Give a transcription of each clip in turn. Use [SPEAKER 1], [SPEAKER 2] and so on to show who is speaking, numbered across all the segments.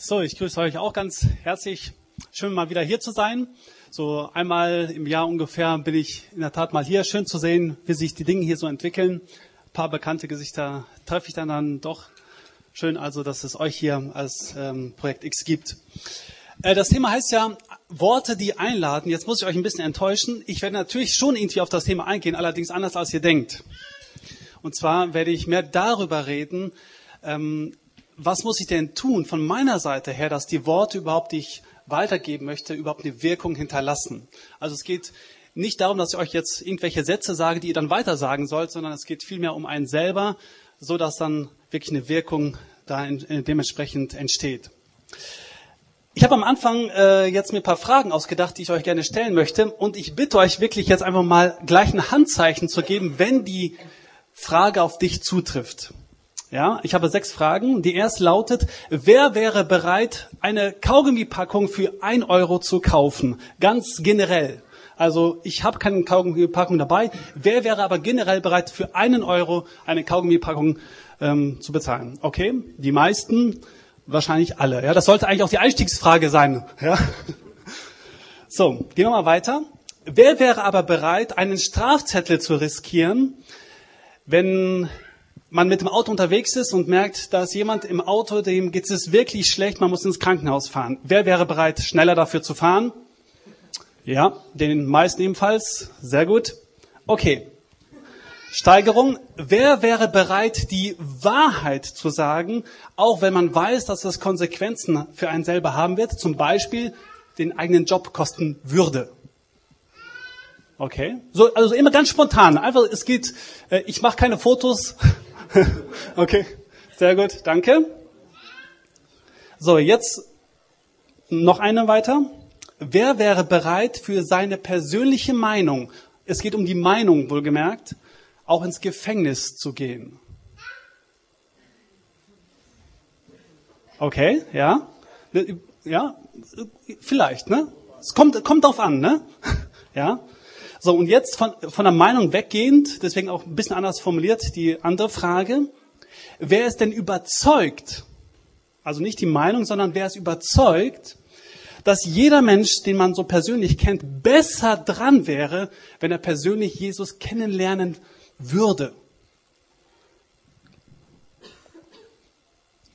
[SPEAKER 1] So, ich grüße euch auch ganz herzlich. Schön mal wieder hier zu sein. So einmal im Jahr ungefähr bin ich in der Tat mal hier. Schön zu sehen, wie sich die Dinge hier so entwickeln. Ein paar bekannte Gesichter treffe ich dann, dann doch. Schön also, dass es euch hier als ähm, Projekt X gibt. Äh, das Thema heißt ja Worte, die einladen. Jetzt muss ich euch ein bisschen enttäuschen. Ich werde natürlich schon irgendwie auf das Thema eingehen, allerdings anders als ihr denkt. Und zwar werde ich mehr darüber reden, ähm, was muss ich denn tun von meiner Seite her, dass die Worte überhaupt, die ich weitergeben möchte, überhaupt eine Wirkung hinterlassen. Also es geht nicht darum, dass ich euch jetzt irgendwelche Sätze sage, die ihr dann weiter sagen sollt, sondern es geht vielmehr um einen selber, so dass dann wirklich eine Wirkung da in dementsprechend entsteht. Ich habe am Anfang äh, jetzt mir ein paar Fragen ausgedacht, die ich euch gerne stellen möchte. Und ich bitte euch wirklich jetzt einfach mal gleich ein Handzeichen zu geben, wenn die Frage auf dich zutrifft. Ja, ich habe sechs Fragen. Die erste lautet, wer wäre bereit, eine Kaugummipackung für ein Euro zu kaufen? Ganz generell. Also ich habe keine Kaugummipackung dabei. Wer wäre aber generell bereit, für einen Euro eine Kaugummipackung ähm, zu bezahlen? Okay, die meisten, wahrscheinlich alle. Ja, das sollte eigentlich auch die Einstiegsfrage sein. Ja? So, gehen wir mal weiter. Wer wäre aber bereit, einen Strafzettel zu riskieren, wenn man mit dem Auto unterwegs ist und merkt, da ist jemand im Auto, dem geht es wirklich schlecht, man muss ins Krankenhaus fahren. Wer wäre bereit, schneller dafür zu fahren? Ja, den meisten ebenfalls. Sehr gut. Okay. Steigerung. Wer wäre bereit, die Wahrheit zu sagen, auch wenn man weiß, dass das Konsequenzen für einen selber haben wird, zum Beispiel den eigenen Job kosten würde? Okay. So, also immer ganz spontan. Einfach, es geht, äh, ich mache keine Fotos, okay, sehr gut, danke. So, jetzt noch eine weiter. Wer wäre bereit für seine persönliche Meinung, es geht um die Meinung wohlgemerkt, auch ins Gefängnis zu gehen? Okay, ja. Ja, vielleicht, ne? Es kommt, kommt drauf an, ne? Ja. So, und jetzt von, von der Meinung weggehend, deswegen auch ein bisschen anders formuliert, die andere Frage. Wer ist denn überzeugt, also nicht die Meinung, sondern wer ist überzeugt, dass jeder Mensch, den man so persönlich kennt, besser dran wäre, wenn er persönlich Jesus kennenlernen würde?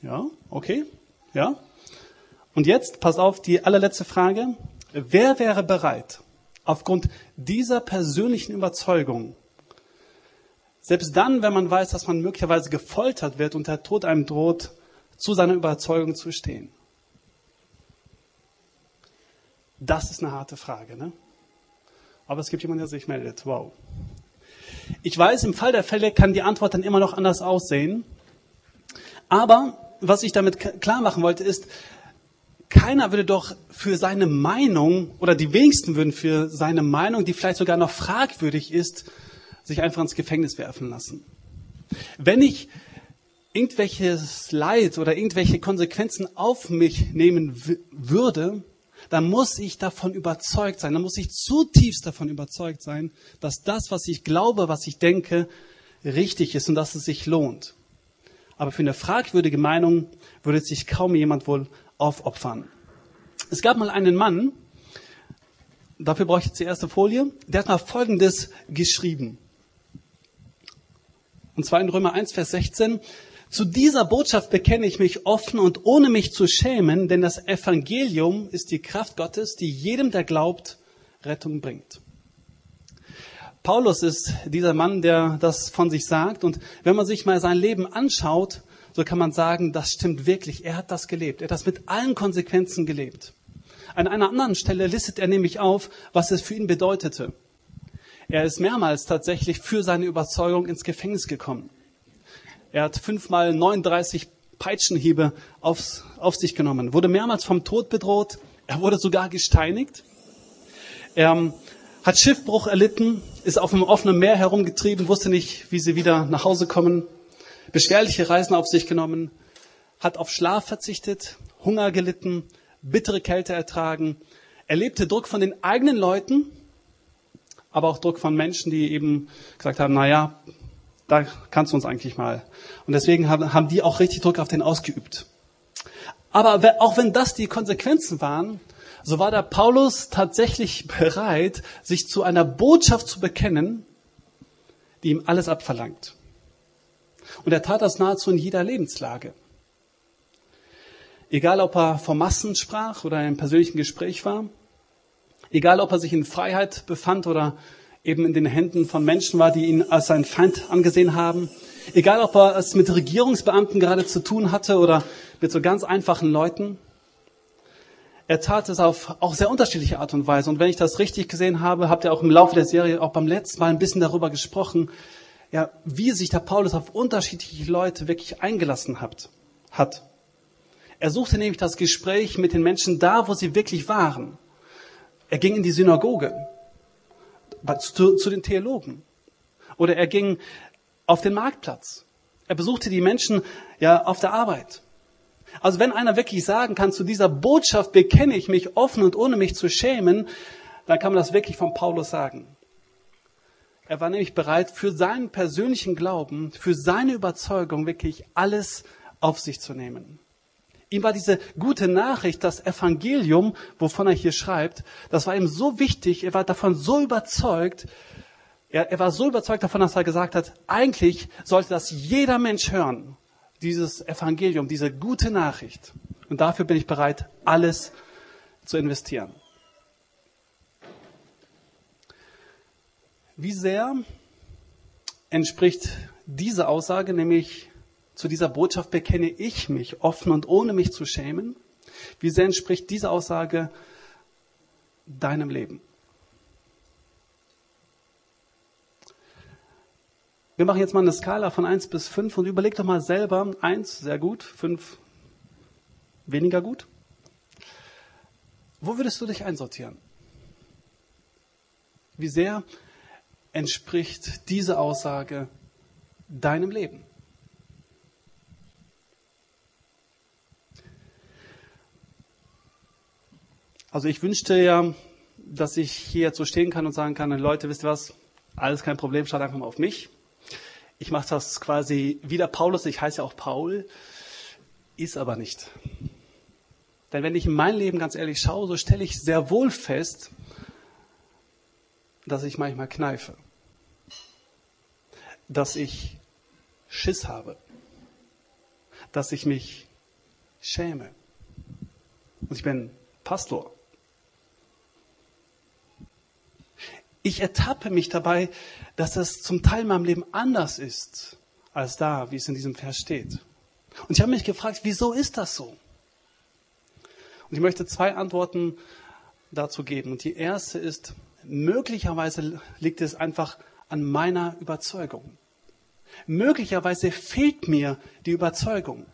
[SPEAKER 1] Ja, okay, ja. Und jetzt, pass auf, die allerletzte Frage. Wer wäre bereit, aufgrund dieser persönlichen Überzeugung, selbst dann, wenn man weiß, dass man möglicherweise gefoltert wird und der Tod einem droht, zu seiner Überzeugung zu stehen? Das ist eine harte Frage, ne? Aber es gibt jemanden, der sich meldet. Wow. Ich weiß, im Fall der Fälle kann die Antwort dann immer noch anders aussehen. Aber was ich damit klar machen wollte, ist, keiner würde doch für seine Meinung, oder die wenigsten würden für seine Meinung, die vielleicht sogar noch fragwürdig ist, sich einfach ins Gefängnis werfen lassen. Wenn ich irgendwelches Leid oder irgendwelche Konsequenzen auf mich nehmen würde, dann muss ich davon überzeugt sein, dann muss ich zutiefst davon überzeugt sein, dass das, was ich glaube, was ich denke, richtig ist und dass es sich lohnt. Aber für eine fragwürdige Meinung würde sich kaum jemand wohl aufopfern. Es gab mal einen Mann, dafür brauche ich jetzt die erste Folie, der hat mal Folgendes geschrieben. Und zwar in Römer 1, Vers 16. Zu dieser Botschaft bekenne ich mich offen und ohne mich zu schämen, denn das Evangelium ist die Kraft Gottes, die jedem, der glaubt, Rettung bringt. Paulus ist dieser Mann, der das von sich sagt. Und wenn man sich mal sein Leben anschaut, so kann man sagen, das stimmt wirklich. Er hat das gelebt. Er hat das mit allen Konsequenzen gelebt. An einer anderen Stelle listet er nämlich auf, was es für ihn bedeutete. Er ist mehrmals tatsächlich für seine Überzeugung ins Gefängnis gekommen. Er hat fünfmal 39 Peitschenhiebe aufs, auf sich genommen, wurde mehrmals vom Tod bedroht. Er wurde sogar gesteinigt. Er ähm, hat Schiffbruch erlitten, ist auf dem offenen Meer herumgetrieben, wusste nicht, wie sie wieder nach Hause kommen beschwerliche Reisen auf sich genommen, hat auf Schlaf verzichtet, Hunger gelitten, bittere Kälte ertragen, erlebte Druck von den eigenen Leuten, aber auch Druck von Menschen, die eben gesagt haben, na ja, da kannst du uns eigentlich mal. Und deswegen haben, haben die auch richtig Druck auf den ausgeübt. Aber auch wenn das die Konsequenzen waren, so war der Paulus tatsächlich bereit, sich zu einer Botschaft zu bekennen, die ihm alles abverlangt. Und er tat das nahezu in jeder Lebenslage. Egal, ob er vor Massen sprach oder in einem persönlichen Gespräch war, egal, ob er sich in Freiheit befand oder eben in den Händen von Menschen war, die ihn als seinen Feind angesehen haben, egal, ob er es mit Regierungsbeamten gerade zu tun hatte oder mit so ganz einfachen Leuten, er tat es auf auch sehr unterschiedliche Art und Weise. Und wenn ich das richtig gesehen habe, habt ihr auch im Laufe der Serie auch beim letzten Mal ein bisschen darüber gesprochen, ja, wie sich der Paulus auf unterschiedliche Leute wirklich eingelassen hat. hat. Er suchte nämlich das Gespräch mit den Menschen da, wo sie wirklich waren. Er ging in die Synagoge, zu, zu den Theologen. Oder er ging auf den Marktplatz. Er besuchte die Menschen ja auf der Arbeit. Also wenn einer wirklich sagen kann, zu dieser Botschaft bekenne ich mich offen und ohne mich zu schämen, dann kann man das wirklich von Paulus sagen. Er war nämlich bereit, für seinen persönlichen Glauben, für seine Überzeugung wirklich alles auf sich zu nehmen. Ihm war diese gute Nachricht, das Evangelium, wovon er hier schreibt, das war ihm so wichtig, er war davon so überzeugt, er, er war so überzeugt davon, dass er gesagt hat, eigentlich sollte das jeder Mensch hören dieses Evangelium, diese gute Nachricht. Und dafür bin ich bereit, alles zu investieren. Wie sehr entspricht diese Aussage, nämlich zu dieser Botschaft bekenne ich mich offen und ohne mich zu schämen? Wie sehr entspricht diese Aussage deinem Leben? Wir machen jetzt mal eine Skala von 1 bis 5 und überleg doch mal selber. 1, sehr gut, 5, weniger gut. Wo würdest du dich einsortieren? Wie sehr entspricht diese Aussage deinem Leben? Also ich wünschte ja, dass ich hier so stehen kann und sagen kann, Leute, wisst ihr was? Alles kein Problem, schaut einfach mal auf mich. Ich mache das quasi wie der Paulus, ich heiße ja auch Paul, ist aber nicht. Denn wenn ich in mein Leben ganz ehrlich schaue, so stelle ich sehr wohl fest, dass ich manchmal kneife, dass ich Schiss habe, dass ich mich schäme. Und ich bin Pastor. Ich ertappe mich dabei, dass es zum Teil in meinem Leben anders ist als da, wie es in diesem Vers steht. Und ich habe mich gefragt, wieso ist das so? Und ich möchte zwei Antworten dazu geben. Und die erste ist, möglicherweise liegt es einfach an meiner Überzeugung. Möglicherweise fehlt mir die Überzeugung.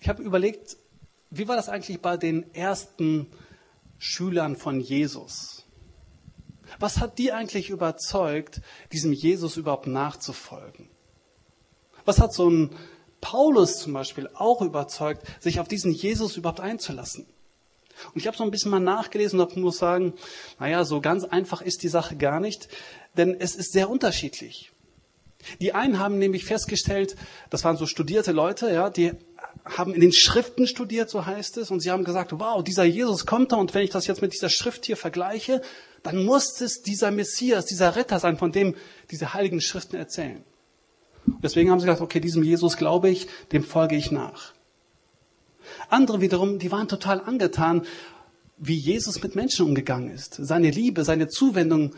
[SPEAKER 1] Ich habe überlegt, wie war das eigentlich bei den ersten Schülern von Jesus. Was hat die eigentlich überzeugt, diesem Jesus überhaupt nachzufolgen? Was hat so ein Paulus zum Beispiel auch überzeugt, sich auf diesen Jesus überhaupt einzulassen? Und ich habe so ein bisschen mal nachgelesen und muss sagen, naja, so ganz einfach ist die Sache gar nicht, denn es ist sehr unterschiedlich. Die einen haben nämlich festgestellt, das waren so studierte Leute, ja, die haben in den Schriften studiert, so heißt es, und sie haben gesagt, wow, dieser Jesus kommt da und wenn ich das jetzt mit dieser Schrift hier vergleiche, dann muss es dieser Messias, dieser Retter sein, von dem diese heiligen Schriften erzählen. Deswegen haben sie gesagt, okay, diesem Jesus glaube ich, dem folge ich nach. Andere wiederum, die waren total angetan, wie Jesus mit Menschen umgegangen ist. Seine Liebe, seine Zuwendung,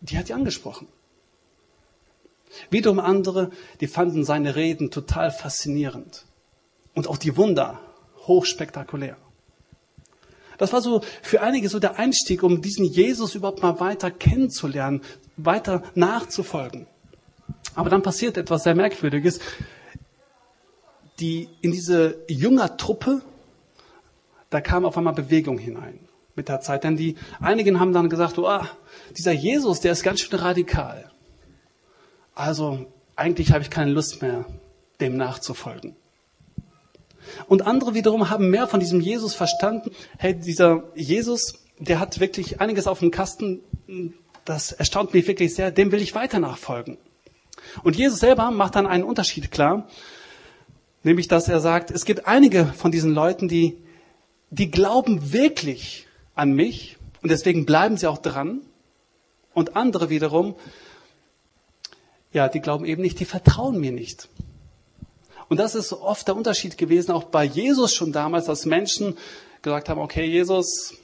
[SPEAKER 1] die hat die angesprochen. Wiederum andere, die fanden seine Reden total faszinierend. Und auch die Wunder hochspektakulär. Das war so für einige so der Einstieg, um diesen Jesus überhaupt mal weiter kennenzulernen, weiter nachzufolgen. Aber dann passiert etwas sehr Merkwürdiges. Die, in diese Jüngertruppe, da kam auf einmal Bewegung hinein mit der Zeit. Denn die einigen haben dann gesagt, oh, dieser Jesus, der ist ganz schön radikal. Also eigentlich habe ich keine Lust mehr, dem nachzufolgen. Und andere wiederum haben mehr von diesem Jesus verstanden. Hey, dieser Jesus, der hat wirklich einiges auf dem Kasten. Das erstaunt mich wirklich sehr. Dem will ich weiter nachfolgen. Und Jesus selber macht dann einen Unterschied klar. Nämlich, dass er sagt, es gibt einige von diesen Leuten, die, die glauben wirklich an mich und deswegen bleiben sie auch dran. Und andere wiederum, ja, die glauben eben nicht, die vertrauen mir nicht. Und das ist oft der Unterschied gewesen, auch bei Jesus schon damals, dass Menschen gesagt haben, okay, Jesus,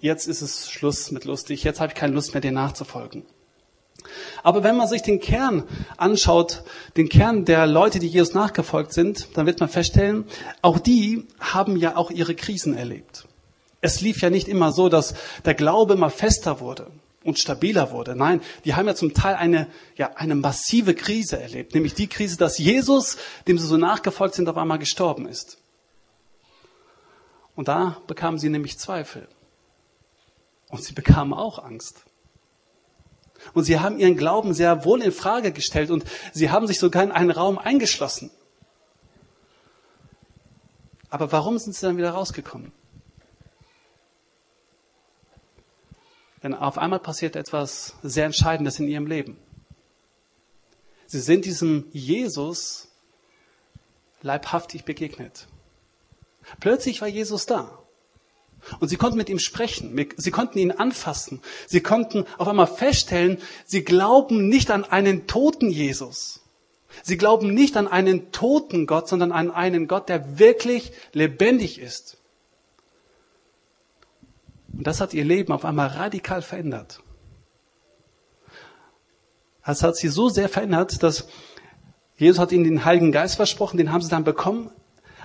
[SPEAKER 1] jetzt ist es Schluss mit lustig, jetzt habe ich keine Lust mehr, dir nachzufolgen. Aber wenn man sich den Kern anschaut, den Kern der Leute, die Jesus nachgefolgt sind, dann wird man feststellen, auch die haben ja auch ihre Krisen erlebt. Es lief ja nicht immer so, dass der Glaube immer fester wurde und stabiler wurde. Nein, die haben ja zum Teil eine, ja, eine massive Krise erlebt, nämlich die Krise, dass Jesus, dem sie so nachgefolgt sind, auf einmal gestorben ist. Und da bekamen sie nämlich Zweifel. Und sie bekamen auch Angst. Und sie haben ihren Glauben sehr wohl in Frage gestellt und sie haben sich sogar in einen Raum eingeschlossen. Aber warum sind sie dann wieder rausgekommen? Denn auf einmal passiert etwas sehr Entscheidendes in ihrem Leben. Sie sind diesem Jesus leibhaftig begegnet. Plötzlich war Jesus da. Und sie konnten mit ihm sprechen. Sie konnten ihn anfassen. Sie konnten auf einmal feststellen, sie glauben nicht an einen toten Jesus. Sie glauben nicht an einen toten Gott, sondern an einen Gott, der wirklich lebendig ist. Und das hat ihr Leben auf einmal radikal verändert. Das hat sie so sehr verändert, dass Jesus hat ihnen den Heiligen Geist versprochen, den haben sie dann bekommen.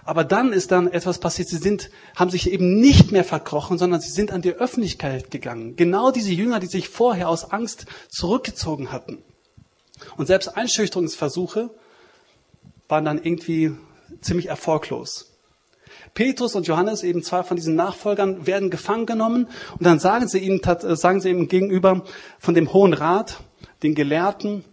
[SPEAKER 1] Aber dann ist dann etwas passiert. Sie sind, haben sich eben nicht mehr verkrochen, sondern sie sind an die Öffentlichkeit gegangen. Genau diese Jünger, die sich vorher aus Angst zurückgezogen hatten. Und selbst Einschüchterungsversuche waren dann irgendwie ziemlich erfolglos. Petrus und Johannes, eben zwei von diesen Nachfolgern, werden gefangen genommen und dann sagen sie ihnen, sagen sie ihm gegenüber von dem Hohen Rat, den Gelehrten,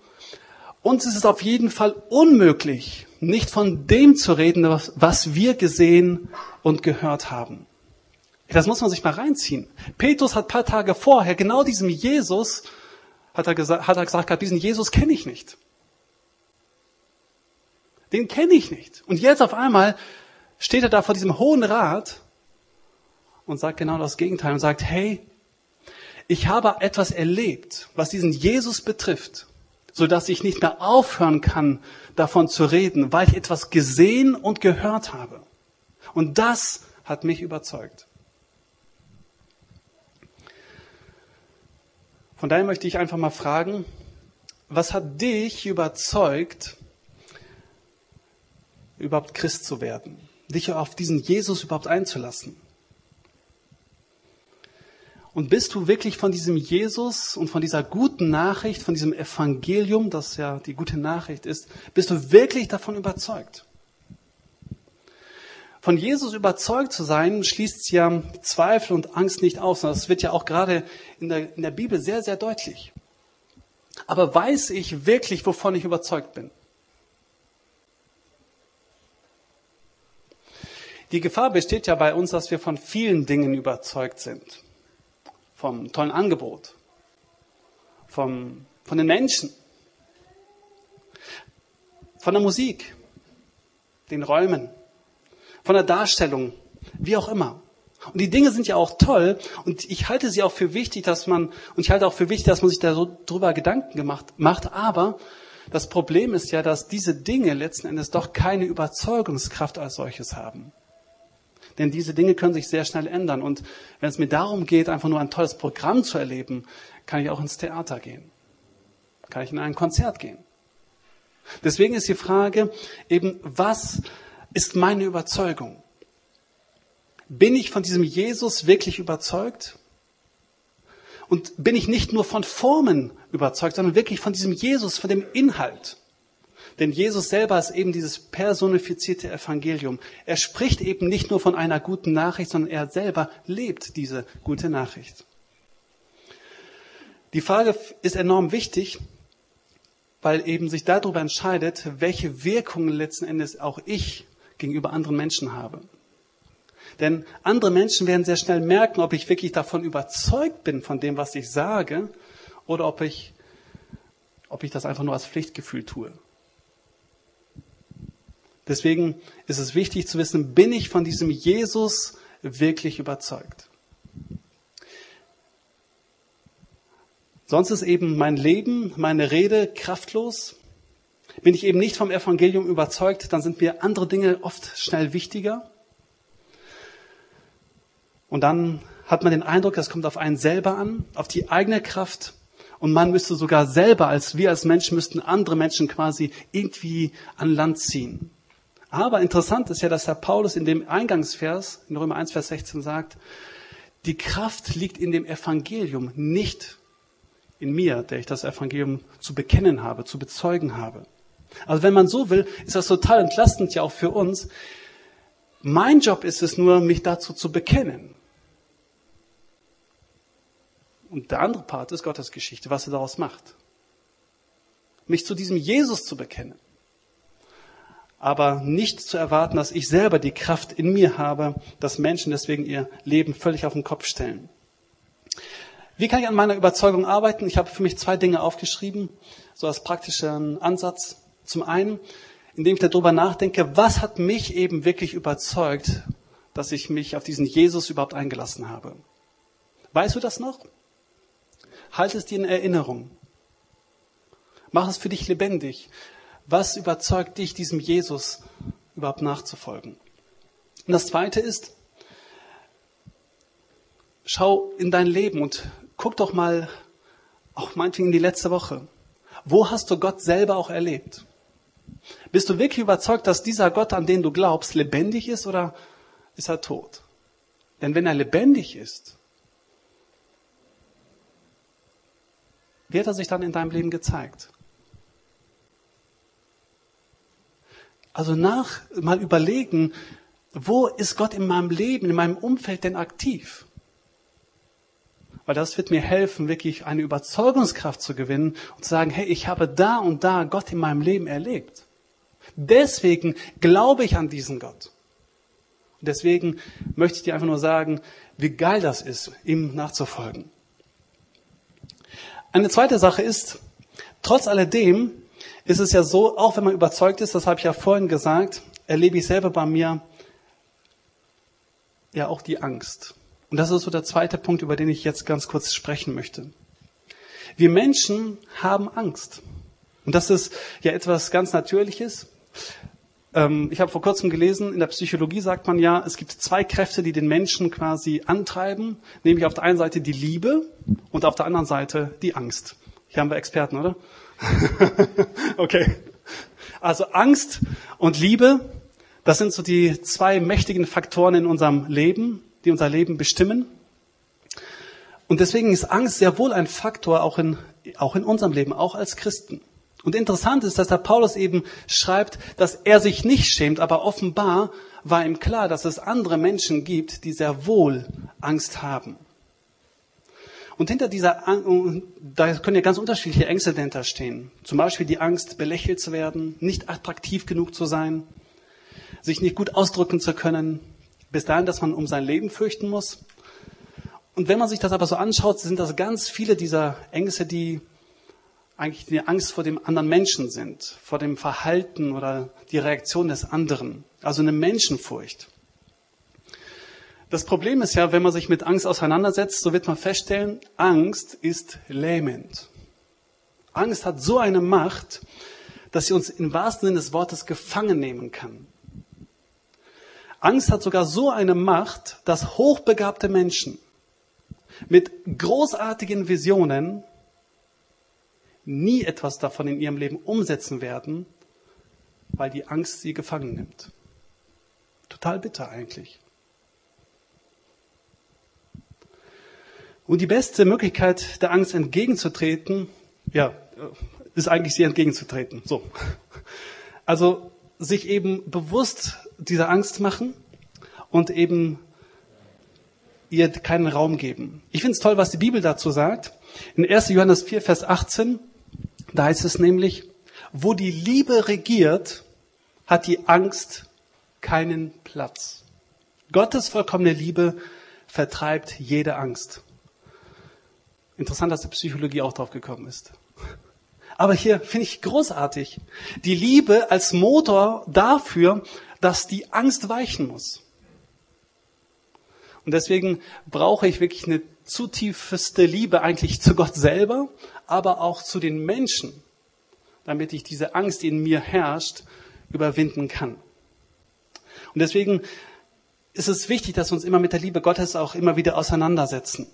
[SPEAKER 1] uns ist es auf jeden Fall unmöglich, nicht von dem zu reden, was, was wir gesehen und gehört haben. Das muss man sich mal reinziehen. Petrus hat paar Tage vorher genau diesem Jesus, hat er gesagt, hat er gesagt diesen Jesus kenne ich nicht. Den kenne ich nicht. Und jetzt auf einmal steht er da vor diesem hohen Rat und sagt genau das Gegenteil und sagt, hey, ich habe etwas erlebt, was diesen Jesus betrifft so dass ich nicht mehr aufhören kann, davon zu reden, weil ich etwas gesehen und gehört habe. Und das hat mich überzeugt. Von daher möchte ich einfach mal fragen, was hat dich überzeugt, überhaupt Christ zu werden, dich auf diesen Jesus überhaupt einzulassen? Und bist du wirklich von diesem Jesus und von dieser guten Nachricht, von diesem Evangelium, das ja die gute Nachricht ist, bist du wirklich davon überzeugt? Von Jesus überzeugt zu sein, schließt ja Zweifel und Angst nicht aus. Das wird ja auch gerade in der, in der Bibel sehr, sehr deutlich. Aber weiß ich wirklich, wovon ich überzeugt bin? Die Gefahr besteht ja bei uns, dass wir von vielen Dingen überzeugt sind vom tollen Angebot, vom, von den Menschen, von der Musik, den Räumen, von der Darstellung, wie auch immer. Und die Dinge sind ja auch toll und ich halte sie auch für wichtig, dass man, und ich halte auch für wichtig, dass man sich darüber Gedanken gemacht, macht, aber das Problem ist ja, dass diese Dinge letzten Endes doch keine Überzeugungskraft als solches haben. Denn diese Dinge können sich sehr schnell ändern. Und wenn es mir darum geht, einfach nur ein tolles Programm zu erleben, kann ich auch ins Theater gehen. Kann ich in ein Konzert gehen. Deswegen ist die Frage eben, was ist meine Überzeugung? Bin ich von diesem Jesus wirklich überzeugt? Und bin ich nicht nur von Formen überzeugt, sondern wirklich von diesem Jesus, von dem Inhalt? Denn Jesus selber ist eben dieses personifizierte Evangelium. Er spricht eben nicht nur von einer guten Nachricht, sondern er selber lebt diese gute Nachricht. Die Frage ist enorm wichtig, weil eben sich darüber entscheidet, welche Wirkungen letzten Endes auch ich gegenüber anderen Menschen habe. Denn andere Menschen werden sehr schnell merken, ob ich wirklich davon überzeugt bin, von dem, was ich sage, oder ob ich, ob ich das einfach nur als Pflichtgefühl tue. Deswegen ist es wichtig zu wissen, bin ich von diesem Jesus wirklich überzeugt? Sonst ist eben mein Leben, meine Rede kraftlos. Bin ich eben nicht vom Evangelium überzeugt, dann sind mir andere Dinge oft schnell wichtiger. Und dann hat man den Eindruck, es kommt auf einen selber an, auf die eigene Kraft. Und man müsste sogar selber, als wir als Menschen, müssten andere Menschen quasi irgendwie an Land ziehen. Aber interessant ist ja, dass Herr Paulus in dem Eingangsvers, in Römer 1, Vers 16 sagt, die Kraft liegt in dem Evangelium, nicht in mir, der ich das Evangelium zu bekennen habe, zu bezeugen habe. Also wenn man so will, ist das total entlastend ja auch für uns. Mein Job ist es nur, mich dazu zu bekennen. Und der andere Part ist Gottes Geschichte, was er daraus macht. Mich zu diesem Jesus zu bekennen. Aber nicht zu erwarten, dass ich selber die Kraft in mir habe, dass Menschen deswegen ihr Leben völlig auf den Kopf stellen. Wie kann ich an meiner Überzeugung arbeiten? Ich habe für mich zwei Dinge aufgeschrieben, so als praktischen Ansatz. Zum einen, indem ich darüber nachdenke, was hat mich eben wirklich überzeugt, dass ich mich auf diesen Jesus überhaupt eingelassen habe. Weißt du das noch? Halt es dir in Erinnerung. Mach es für dich lebendig. Was überzeugt dich, diesem Jesus überhaupt nachzufolgen? Und das Zweite ist, schau in dein Leben und guck doch mal, auch meinetwegen in die letzte Woche. Wo hast du Gott selber auch erlebt? Bist du wirklich überzeugt, dass dieser Gott, an den du glaubst, lebendig ist oder ist er tot? Denn wenn er lebendig ist, hat er sich dann in deinem Leben gezeigt? Also nach, mal überlegen, wo ist Gott in meinem Leben, in meinem Umfeld denn aktiv? Weil das wird mir helfen, wirklich eine Überzeugungskraft zu gewinnen und zu sagen, hey, ich habe da und da Gott in meinem Leben erlebt. Deswegen glaube ich an diesen Gott. Und deswegen möchte ich dir einfach nur sagen, wie geil das ist, ihm nachzufolgen. Eine zweite Sache ist, trotz alledem ist es ja so, auch wenn man überzeugt ist, das habe ich ja vorhin gesagt, erlebe ich selber bei mir ja auch die Angst. Und das ist so der zweite Punkt, über den ich jetzt ganz kurz sprechen möchte. Wir Menschen haben Angst. Und das ist ja etwas ganz Natürliches. Ähm, ich habe vor kurzem gelesen, in der Psychologie sagt man ja, es gibt zwei Kräfte, die den Menschen quasi antreiben, nämlich auf der einen Seite die Liebe und auf der anderen Seite die Angst. Hier haben wir Experten, oder? okay. Also Angst und Liebe, das sind so die zwei mächtigen Faktoren in unserem Leben die unser Leben bestimmen. Und deswegen ist Angst sehr wohl ein Faktor auch in, auch in unserem Leben, auch als Christen. Und interessant ist, dass der Paulus eben schreibt, dass er sich nicht schämt, aber offenbar war ihm klar, dass es andere Menschen gibt, die sehr wohl Angst haben. Und hinter dieser da können ja ganz unterschiedliche Ängste dahinter stehen. Zum Beispiel die Angst, belächelt zu werden, nicht attraktiv genug zu sein, sich nicht gut ausdrücken zu können, bis dahin, dass man um sein Leben fürchten muss. Und wenn man sich das aber so anschaut, sind das ganz viele dieser Ängste, die eigentlich die Angst vor dem anderen Menschen sind, vor dem Verhalten oder die Reaktion des anderen. Also eine Menschenfurcht. Das Problem ist ja, wenn man sich mit Angst auseinandersetzt, so wird man feststellen, Angst ist lähmend. Angst hat so eine Macht, dass sie uns im wahrsten Sinne des Wortes gefangen nehmen kann. Angst hat sogar so eine Macht, dass hochbegabte Menschen mit großartigen Visionen nie etwas davon in ihrem Leben umsetzen werden, weil die Angst sie gefangen nimmt. Total bitter eigentlich. Und die beste Möglichkeit, der Angst entgegenzutreten, ja, ist eigentlich sie entgegenzutreten. So. Also sich eben bewusst dieser Angst machen und eben ihr keinen Raum geben. Ich finde es toll, was die Bibel dazu sagt. In 1. Johannes 4, Vers 18, da heißt es nämlich, wo die Liebe regiert, hat die Angst keinen Platz. Gottes vollkommene Liebe vertreibt jede Angst. Interessant, dass die Psychologie auch drauf gekommen ist. Aber hier finde ich großartig. Die Liebe als Motor dafür, dass die Angst weichen muss. Und deswegen brauche ich wirklich eine zutiefste Liebe eigentlich zu Gott selber, aber auch zu den Menschen, damit ich diese Angst, die in mir herrscht, überwinden kann. Und deswegen ist es wichtig, dass wir uns immer mit der Liebe Gottes auch immer wieder auseinandersetzen.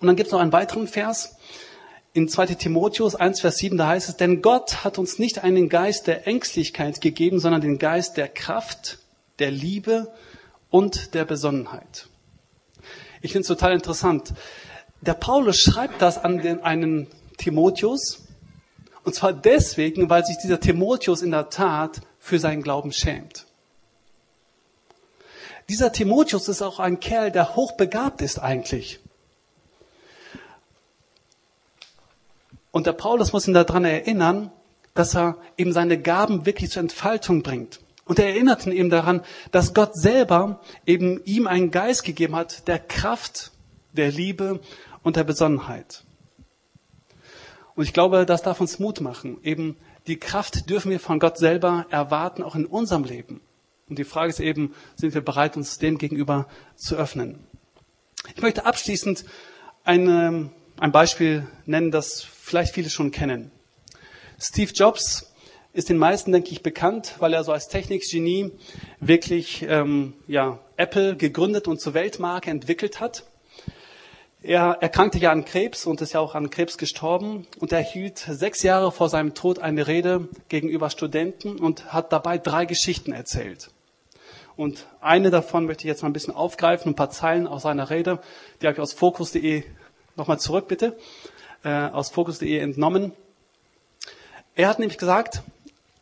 [SPEAKER 1] Und dann gibt es noch einen weiteren Vers in 2 Timotheus 1, Vers 7, da heißt es, denn Gott hat uns nicht einen Geist der Ängstlichkeit gegeben, sondern den Geist der Kraft, der Liebe und der Besonnenheit. Ich finde es total interessant. Der Paulus schreibt das an den, einen Timotheus, und zwar deswegen, weil sich dieser Timotheus in der Tat für seinen Glauben schämt. Dieser Timotheus ist auch ein Kerl, der hochbegabt ist eigentlich. Und der Paulus muss ihn daran erinnern, dass er eben seine Gaben wirklich zur Entfaltung bringt. Und er erinnert ihn eben daran, dass Gott selber eben ihm einen Geist gegeben hat, der Kraft, der Liebe und der Besonnenheit. Und ich glaube, das darf uns Mut machen. Eben die Kraft dürfen wir von Gott selber erwarten, auch in unserem Leben. Und die Frage ist eben, sind wir bereit, uns dem gegenüber zu öffnen? Ich möchte abschließend eine, ein Beispiel nennen, das vielleicht viele schon kennen. Steve Jobs ist den meisten, denke ich, bekannt, weil er so als Technikgenie wirklich ähm, ja, Apple gegründet und zur Weltmarke entwickelt hat. Er erkrankte ja an Krebs und ist ja auch an Krebs gestorben und er hielt sechs Jahre vor seinem Tod eine Rede gegenüber Studenten und hat dabei drei Geschichten erzählt. Und eine davon möchte ich jetzt mal ein bisschen aufgreifen, ein paar Zeilen aus seiner Rede. Die habe ich aus Fokus.de, nochmal zurück bitte, äh, aus Fokus.de entnommen. Er hat nämlich gesagt,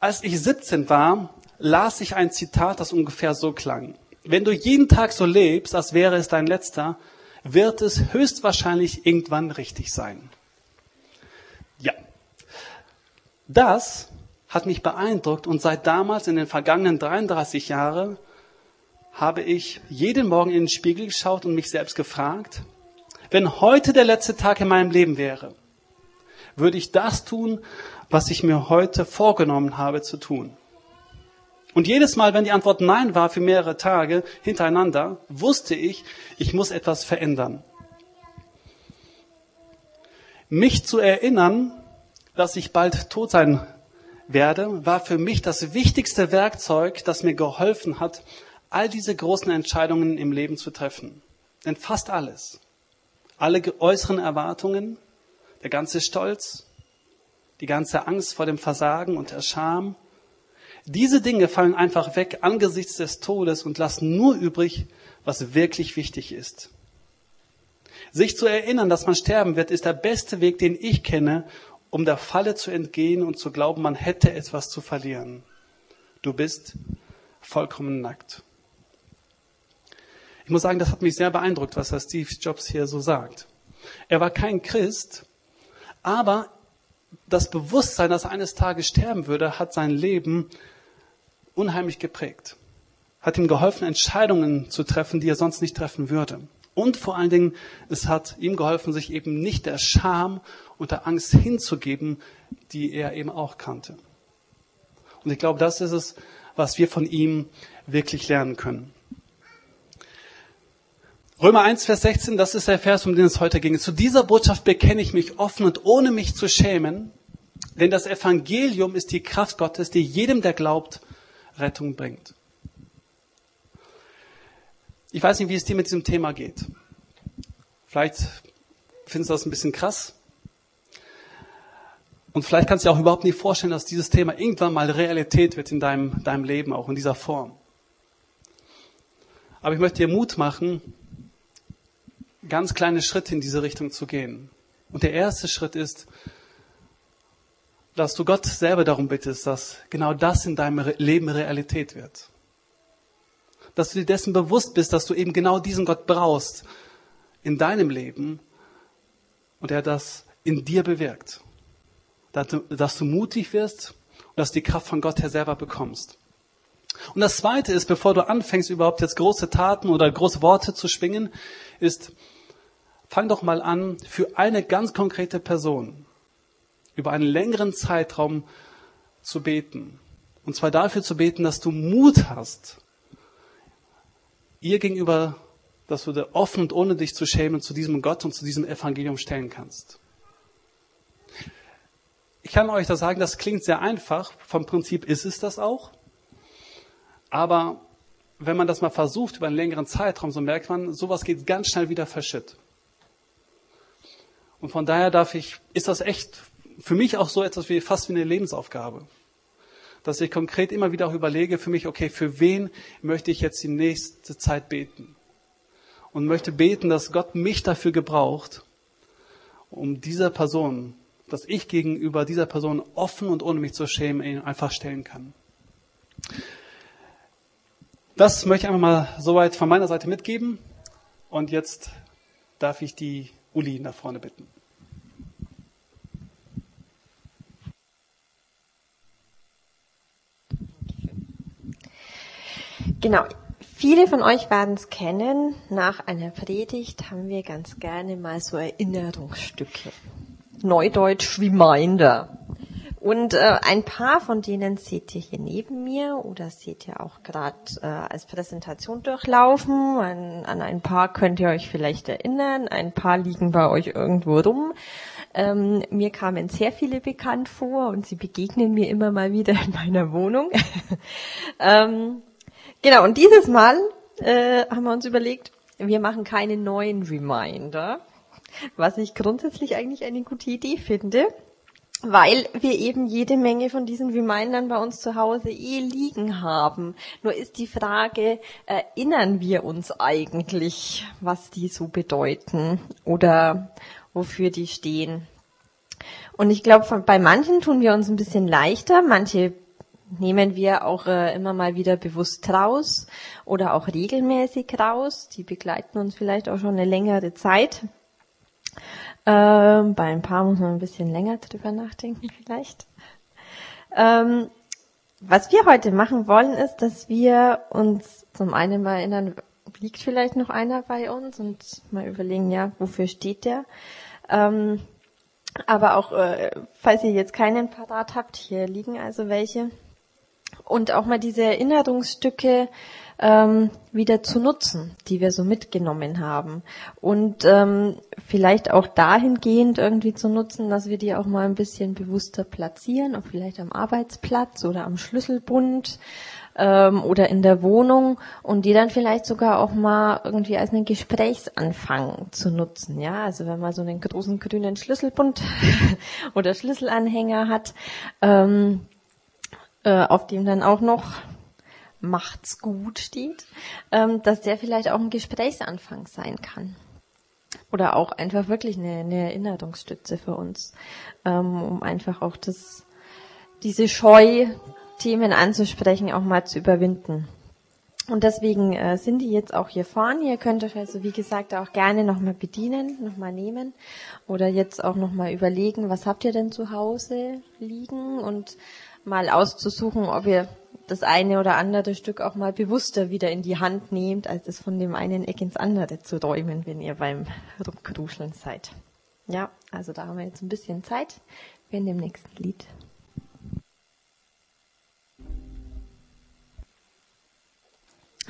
[SPEAKER 1] als ich 17 war, las ich ein Zitat, das ungefähr so klang. Wenn du jeden Tag so lebst, als wäre es dein letzter, wird es höchstwahrscheinlich irgendwann richtig sein. Ja. Das hat mich beeindruckt und seit damals in den vergangenen 33 Jahren habe ich jeden Morgen in den Spiegel geschaut und mich selbst gefragt, wenn heute der letzte Tag in meinem Leben wäre, würde ich das tun, was ich mir heute vorgenommen habe zu tun. Und jedes Mal, wenn die Antwort Nein war für mehrere Tage hintereinander, wusste ich, ich muss etwas verändern. Mich zu erinnern, dass ich bald tot sein werde, war für mich das wichtigste Werkzeug, das mir geholfen hat, all diese großen Entscheidungen im Leben zu treffen. Denn fast alles, alle äußeren Erwartungen, der ganze Stolz, die ganze Angst vor dem Versagen und der Scham, diese Dinge fallen einfach weg angesichts des Todes und lassen nur übrig, was wirklich wichtig ist. Sich zu erinnern, dass man sterben wird, ist der beste Weg, den ich kenne, um der Falle zu entgehen und zu glauben, man hätte etwas zu verlieren. Du bist vollkommen nackt. Ich muss sagen, das hat mich sehr beeindruckt, was der Steve Jobs hier so sagt. Er war kein Christ, aber das Bewusstsein, dass er eines Tages sterben würde, hat sein Leben unheimlich geprägt. Hat ihm geholfen, Entscheidungen zu treffen, die er sonst nicht treffen würde. Und vor allen Dingen, es hat ihm geholfen, sich eben nicht der Scham und der Angst hinzugeben, die er eben auch kannte. Und ich glaube, das ist es, was wir von ihm wirklich lernen können. Römer 1, Vers 16, das ist der Vers, um den es heute ging. Zu dieser Botschaft bekenne ich mich offen und ohne mich zu schämen, denn das Evangelium ist die Kraft Gottes, die jedem, der glaubt, Rettung bringt. Ich weiß nicht, wie es dir mit diesem Thema geht. Vielleicht findest du das ein bisschen krass. Und vielleicht kannst du dir auch überhaupt nicht vorstellen, dass dieses Thema irgendwann mal Realität wird in deinem, deinem Leben, auch in dieser Form. Aber ich möchte dir Mut machen, ganz kleine Schritte in diese Richtung zu gehen. Und der erste Schritt ist, dass du Gott selber darum bittest, dass genau das in deinem Leben Realität wird. Dass du dir dessen bewusst bist, dass du eben genau diesen Gott brauchst in deinem Leben und er das in dir bewirkt. Dass du, dass du mutig wirst und dass du die Kraft von Gott her selber bekommst. Und das zweite ist, bevor du anfängst, überhaupt jetzt große Taten oder große Worte zu schwingen, ist, fang doch mal an, für eine ganz konkrete Person über einen längeren Zeitraum zu beten. Und zwar dafür zu beten, dass du Mut hast, ihr gegenüber, dass du dir offen und ohne dich zu schämen zu diesem Gott und zu diesem Evangelium stellen kannst. Ich kann euch das sagen, das klingt sehr einfach. Vom Prinzip ist es das auch. Aber wenn man das mal versucht über einen längeren Zeitraum, so merkt man, sowas geht ganz schnell wieder verschütt. Und von daher darf ich, ist das echt für mich auch so etwas wie fast wie eine Lebensaufgabe. Dass ich konkret immer wieder auch überlege für mich, okay, für wen möchte ich jetzt die nächste Zeit beten? Und möchte beten, dass Gott mich dafür gebraucht, um dieser Person dass ich gegenüber dieser Person offen und ohne mich zu schämen einfach stellen kann. Das möchte ich einfach mal soweit von meiner Seite mitgeben. Und jetzt darf ich die Uli nach vorne bitten.
[SPEAKER 2] Genau. Viele von euch werden es kennen. Nach einer Predigt haben wir ganz gerne mal so Erinnerungsstücke. Neudeutsch Reminder. Und äh, ein paar von denen seht ihr hier neben mir oder seht ihr auch gerade äh, als Präsentation durchlaufen. An, an ein paar könnt ihr euch vielleicht erinnern, ein paar liegen bei euch irgendwo rum. Ähm, mir kamen sehr viele bekannt vor und sie begegnen mir immer mal wieder in meiner Wohnung. ähm, genau, und dieses Mal äh, haben wir uns überlegt, wir machen keine neuen Reminder, was ich grundsätzlich eigentlich eine gute Idee finde, weil wir eben jede Menge von diesen Remindern bei uns zu Hause eh liegen haben. Nur ist die Frage, erinnern wir uns eigentlich, was die so bedeuten oder wofür die stehen? Und ich glaube, bei manchen tun wir uns ein bisschen leichter, manche nehmen wir auch äh, immer mal wieder bewusst raus oder auch regelmäßig raus. Die begleiten uns vielleicht auch schon eine längere Zeit. Ähm, bei ein paar muss man ein bisschen länger drüber nachdenken vielleicht. Ähm, was wir heute machen wollen, ist, dass wir uns zum einen mal erinnern, liegt vielleicht noch einer bei uns und mal überlegen, ja, wofür steht der? Ähm, aber auch, äh, falls ihr jetzt keinen parat habt, hier liegen also welche. Und auch mal diese Erinnerungsstücke ähm, wieder zu nutzen, die wir so mitgenommen haben. Und ähm, vielleicht auch dahingehend irgendwie zu nutzen, dass wir die auch mal ein bisschen bewusster platzieren, auch vielleicht am Arbeitsplatz oder am Schlüsselbund ähm, oder in der Wohnung und die dann vielleicht sogar auch mal irgendwie als einen Gesprächsanfang zu nutzen. Ja, also wenn man so einen großen grünen Schlüsselbund oder Schlüsselanhänger hat, ähm, äh, auf dem dann auch noch macht's gut steht, ähm, dass der vielleicht auch ein Gesprächsanfang sein kann. Oder auch einfach wirklich eine, eine Erinnerungsstütze für uns, ähm, um einfach auch das, diese Scheu, Themen anzusprechen, auch mal zu überwinden. Und deswegen äh, sind die jetzt auch hier vorne. Ihr könnt euch also, wie gesagt, auch gerne nochmal bedienen, nochmal nehmen. Oder jetzt auch nochmal überlegen, was habt ihr denn zu Hause liegen und mal auszusuchen, ob ihr das eine oder andere Stück auch mal bewusster wieder in die Hand nehmt, als es von dem einen Eck ins andere zu räumen, wenn ihr beim Rumkruscheln seid. Ja, also da haben wir jetzt ein bisschen Zeit. Wir in dem nächsten Lied.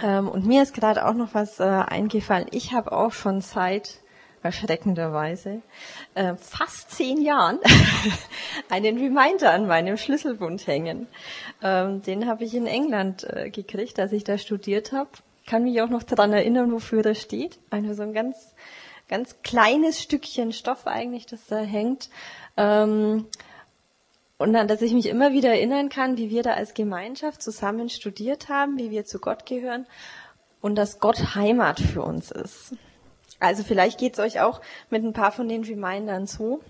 [SPEAKER 2] Ähm, und mir ist gerade auch noch was äh, eingefallen. Ich habe auch schon seit erschreckenderweise äh, fast zehn Jahren einen Reminder an meinem Schlüsselbund hängen. Ähm, den habe ich in England äh, gekriegt, als ich da studiert habe. Kann mich auch noch daran erinnern, wofür das steht. Also so ein ganz, ganz kleines Stückchen Stoff eigentlich, das da hängt. Ähm, und dann, dass ich mich immer wieder erinnern kann, wie wir da als Gemeinschaft zusammen studiert haben, wie wir zu Gott gehören und dass Gott Heimat für uns ist. Also vielleicht geht's euch auch mit ein paar von den Remindern so.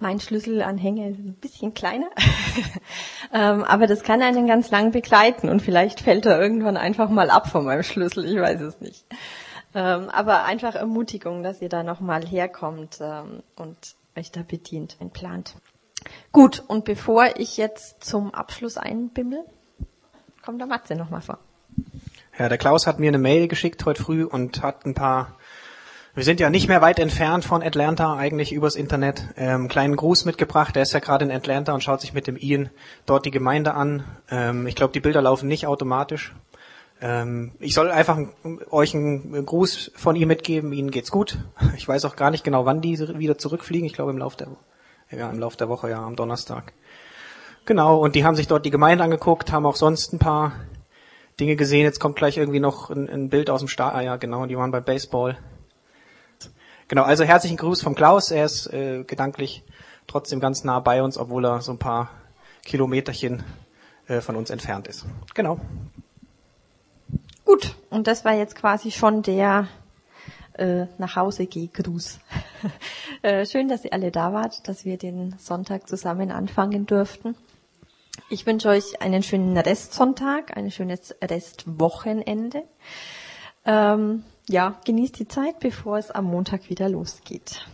[SPEAKER 2] Mein Schlüsselanhänger ist ein bisschen kleiner, ähm, aber das kann einen ganz lang begleiten und vielleicht fällt er irgendwann einfach mal ab von meinem Schlüssel, ich weiß es nicht. Ähm, aber einfach Ermutigung, dass ihr da nochmal herkommt ähm, und euch da bedient und plant. Gut, und bevor ich jetzt zum Abschluss einbimmel, kommt der Matze nochmal vor.
[SPEAKER 3] Ja, der Klaus hat mir eine Mail geschickt heute früh und hat ein paar Wir sind ja nicht mehr weit entfernt von Atlanta, eigentlich übers Internet. Ähm, kleinen Gruß mitgebracht. Der ist ja gerade in Atlanta und schaut sich mit dem Ian dort die Gemeinde an. Ähm, ich glaube, die Bilder laufen nicht automatisch. Ähm, ich soll einfach euch einen Gruß von ihr mitgeben. Ihnen geht's gut. Ich weiß auch gar nicht genau, wann die wieder zurückfliegen. Ich glaube im Laufe der, ja, im Laufe der Woche, ja, am Donnerstag. Genau. Und die haben sich dort die Gemeinde angeguckt, haben auch sonst ein paar Dinge gesehen. Jetzt kommt gleich irgendwie noch ein, ein Bild aus dem Start. Ah ja, genau. Die waren bei Baseball. Genau, also herzlichen Gruß vom Klaus. Er ist äh, gedanklich trotzdem ganz nah bei uns, obwohl er so ein paar Kilometerchen äh, von uns entfernt ist. Genau.
[SPEAKER 2] Gut, und das war jetzt quasi schon der äh, nach Hause geh Gruß. äh, schön, dass ihr alle da wart, dass wir den Sonntag zusammen anfangen durften. Ich wünsche euch einen schönen Restsonntag, ein schönes Restwochenende. Ähm, ja, genießt die Zeit, bevor es am Montag wieder losgeht.